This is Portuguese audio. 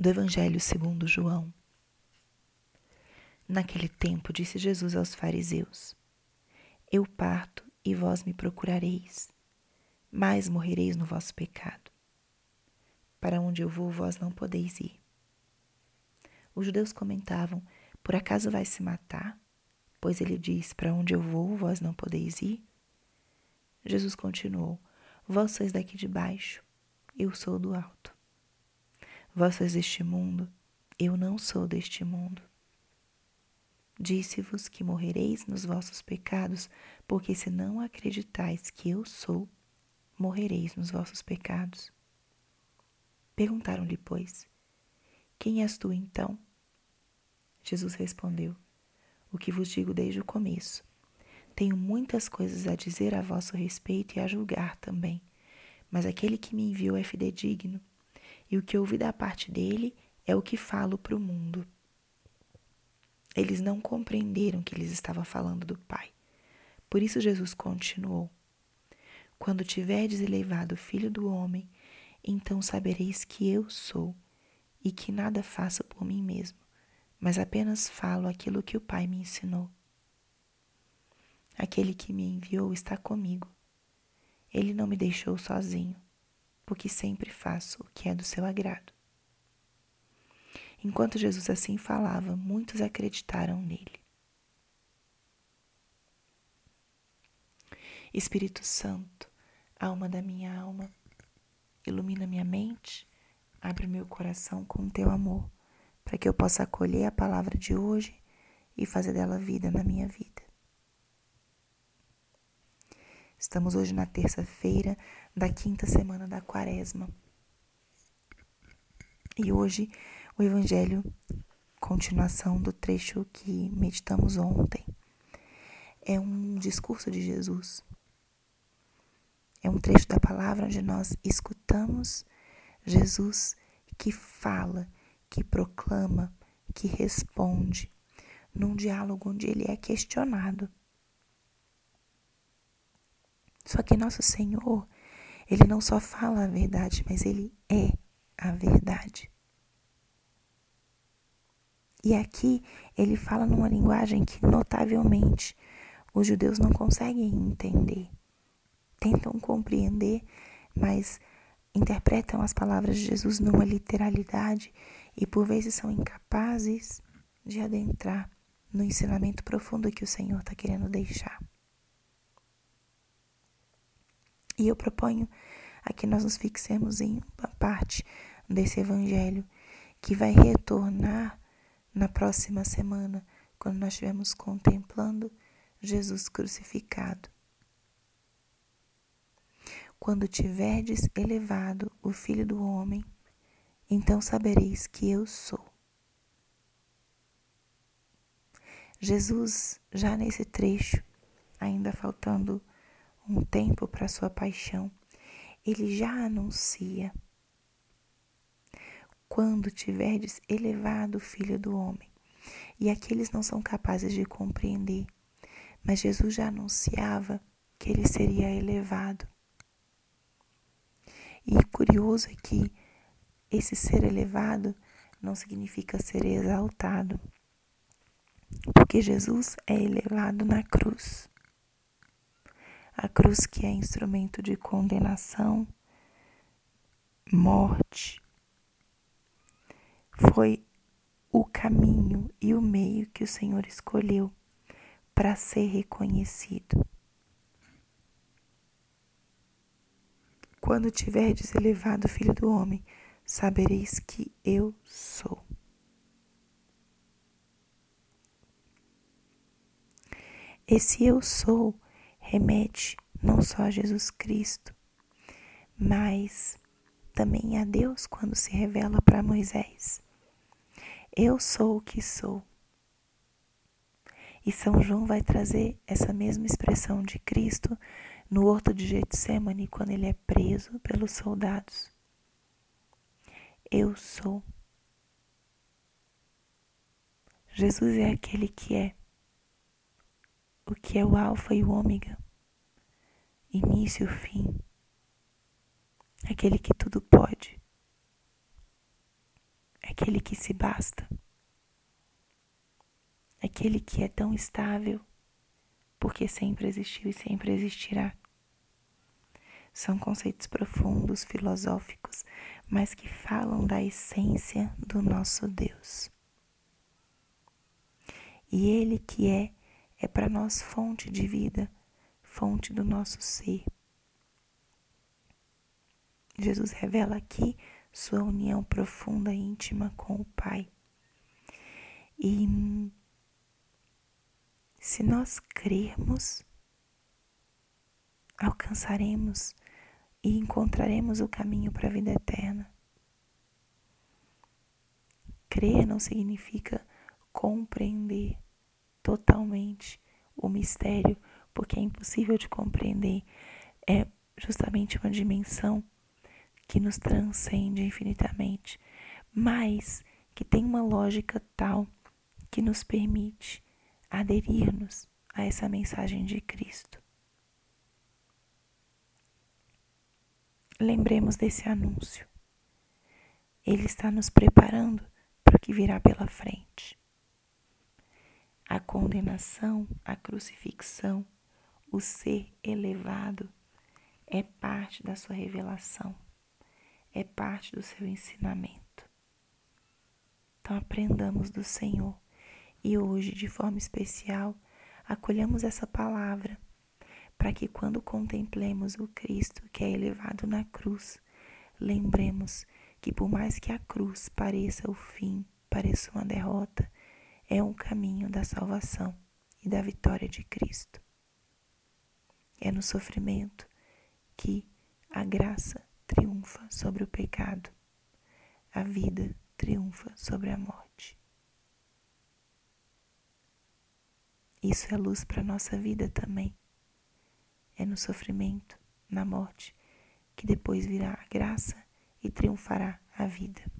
do Evangelho segundo João. Naquele tempo disse Jesus aos fariseus: Eu parto e vós me procurareis, mas morrereis no vosso pecado. Para onde eu vou, vós não podeis ir. Os judeus comentavam: Por acaso vai se matar? Pois ele diz: Para onde eu vou, vós não podeis ir. Jesus continuou: Vós sois daqui de baixo, eu sou do alto. Vós sois deste mundo, eu não sou deste mundo. Disse-vos que morrereis nos vossos pecados, porque se não acreditais que eu sou, morrereis nos vossos pecados. Perguntaram-lhe, pois, quem és tu então? Jesus respondeu, o que vos digo desde o começo. Tenho muitas coisas a dizer a vosso respeito e a julgar também, mas aquele que me enviou é fidedigno e o que ouvi da parte dele é o que falo para o mundo. Eles não compreenderam que lhes estava falando do Pai. Por isso Jesus continuou: Quando tiverdes elevado o Filho do Homem, então sabereis que eu sou e que nada faço por mim mesmo, mas apenas falo aquilo que o Pai me ensinou. Aquele que me enviou está comigo. Ele não me deixou sozinho porque sempre faço o que é do seu agrado. Enquanto Jesus assim falava, muitos acreditaram nele. Espírito Santo, alma da minha alma, ilumina minha mente, abre meu coração com teu amor, para que eu possa acolher a palavra de hoje e fazer dela vida na minha vida. Estamos hoje na terça-feira da quinta semana da quaresma. E hoje o Evangelho, continuação do trecho que meditamos ontem, é um discurso de Jesus. É um trecho da palavra onde nós escutamos Jesus que fala, que proclama, que responde, num diálogo onde ele é questionado. Só que nosso Senhor, ele não só fala a verdade, mas ele é a verdade. E aqui ele fala numa linguagem que notavelmente os judeus não conseguem entender. Tentam compreender, mas interpretam as palavras de Jesus numa literalidade e por vezes são incapazes de adentrar no ensinamento profundo que o Senhor está querendo deixar. E eu proponho a que nós nos fixemos em uma parte desse evangelho que vai retornar na próxima semana, quando nós estivermos contemplando Jesus crucificado. Quando tiverdes elevado o Filho do Homem, então sabereis que eu sou. Jesus, já nesse trecho, ainda faltando um tempo para sua paixão, ele já anuncia: quando tiverdes elevado o Filho do Homem. E aqueles não são capazes de compreender, mas Jesus já anunciava que ele seria elevado. E curioso é que esse ser elevado não significa ser exaltado, porque Jesus é elevado na cruz a cruz que é instrumento de condenação, morte, foi o caminho e o meio que o Senhor escolheu para ser reconhecido. Quando tiverdes elevado o Filho do Homem, sabereis que eu sou. Esse eu sou remete não só a Jesus Cristo, mas também a Deus quando se revela para Moisés. Eu sou o que sou. E São João vai trazer essa mesma expressão de Cristo no horto de Getsemane quando ele é preso pelos soldados. Eu sou. Jesus é aquele que é o que é o Alfa e o Ômega, início e fim, aquele que tudo pode, aquele que se basta, aquele que é tão estável, porque sempre existiu e sempre existirá. São conceitos profundos, filosóficos, mas que falam da essência do nosso Deus. E Ele que é, é para nós fonte de vida, fonte do nosso ser. Jesus revela aqui sua união profunda e íntima com o Pai. E se nós crermos, alcançaremos e encontraremos o caminho para a vida eterna. Crer não significa compreender totalmente o mistério, porque é impossível de compreender. É justamente uma dimensão que nos transcende infinitamente, mas que tem uma lógica tal que nos permite aderir-nos a essa mensagem de Cristo. Lembremos desse anúncio. Ele está nos preparando para o que virá pela frente. A condenação, a crucifixão, o ser elevado é parte da sua revelação é parte do seu ensinamento. Então aprendamos do Senhor e hoje, de forma especial, acolhamos essa palavra para que quando contemplemos o Cristo que é elevado na cruz, lembremos que por mais que a cruz pareça o fim, pareça uma derrota, é um caminho da salvação e da vitória de Cristo. É no sofrimento que a graça triunfa sobre o pecado, a vida triunfa sobre a morte. Isso é luz para a nossa vida também. É no sofrimento, na morte, que depois virá a graça e triunfará a vida.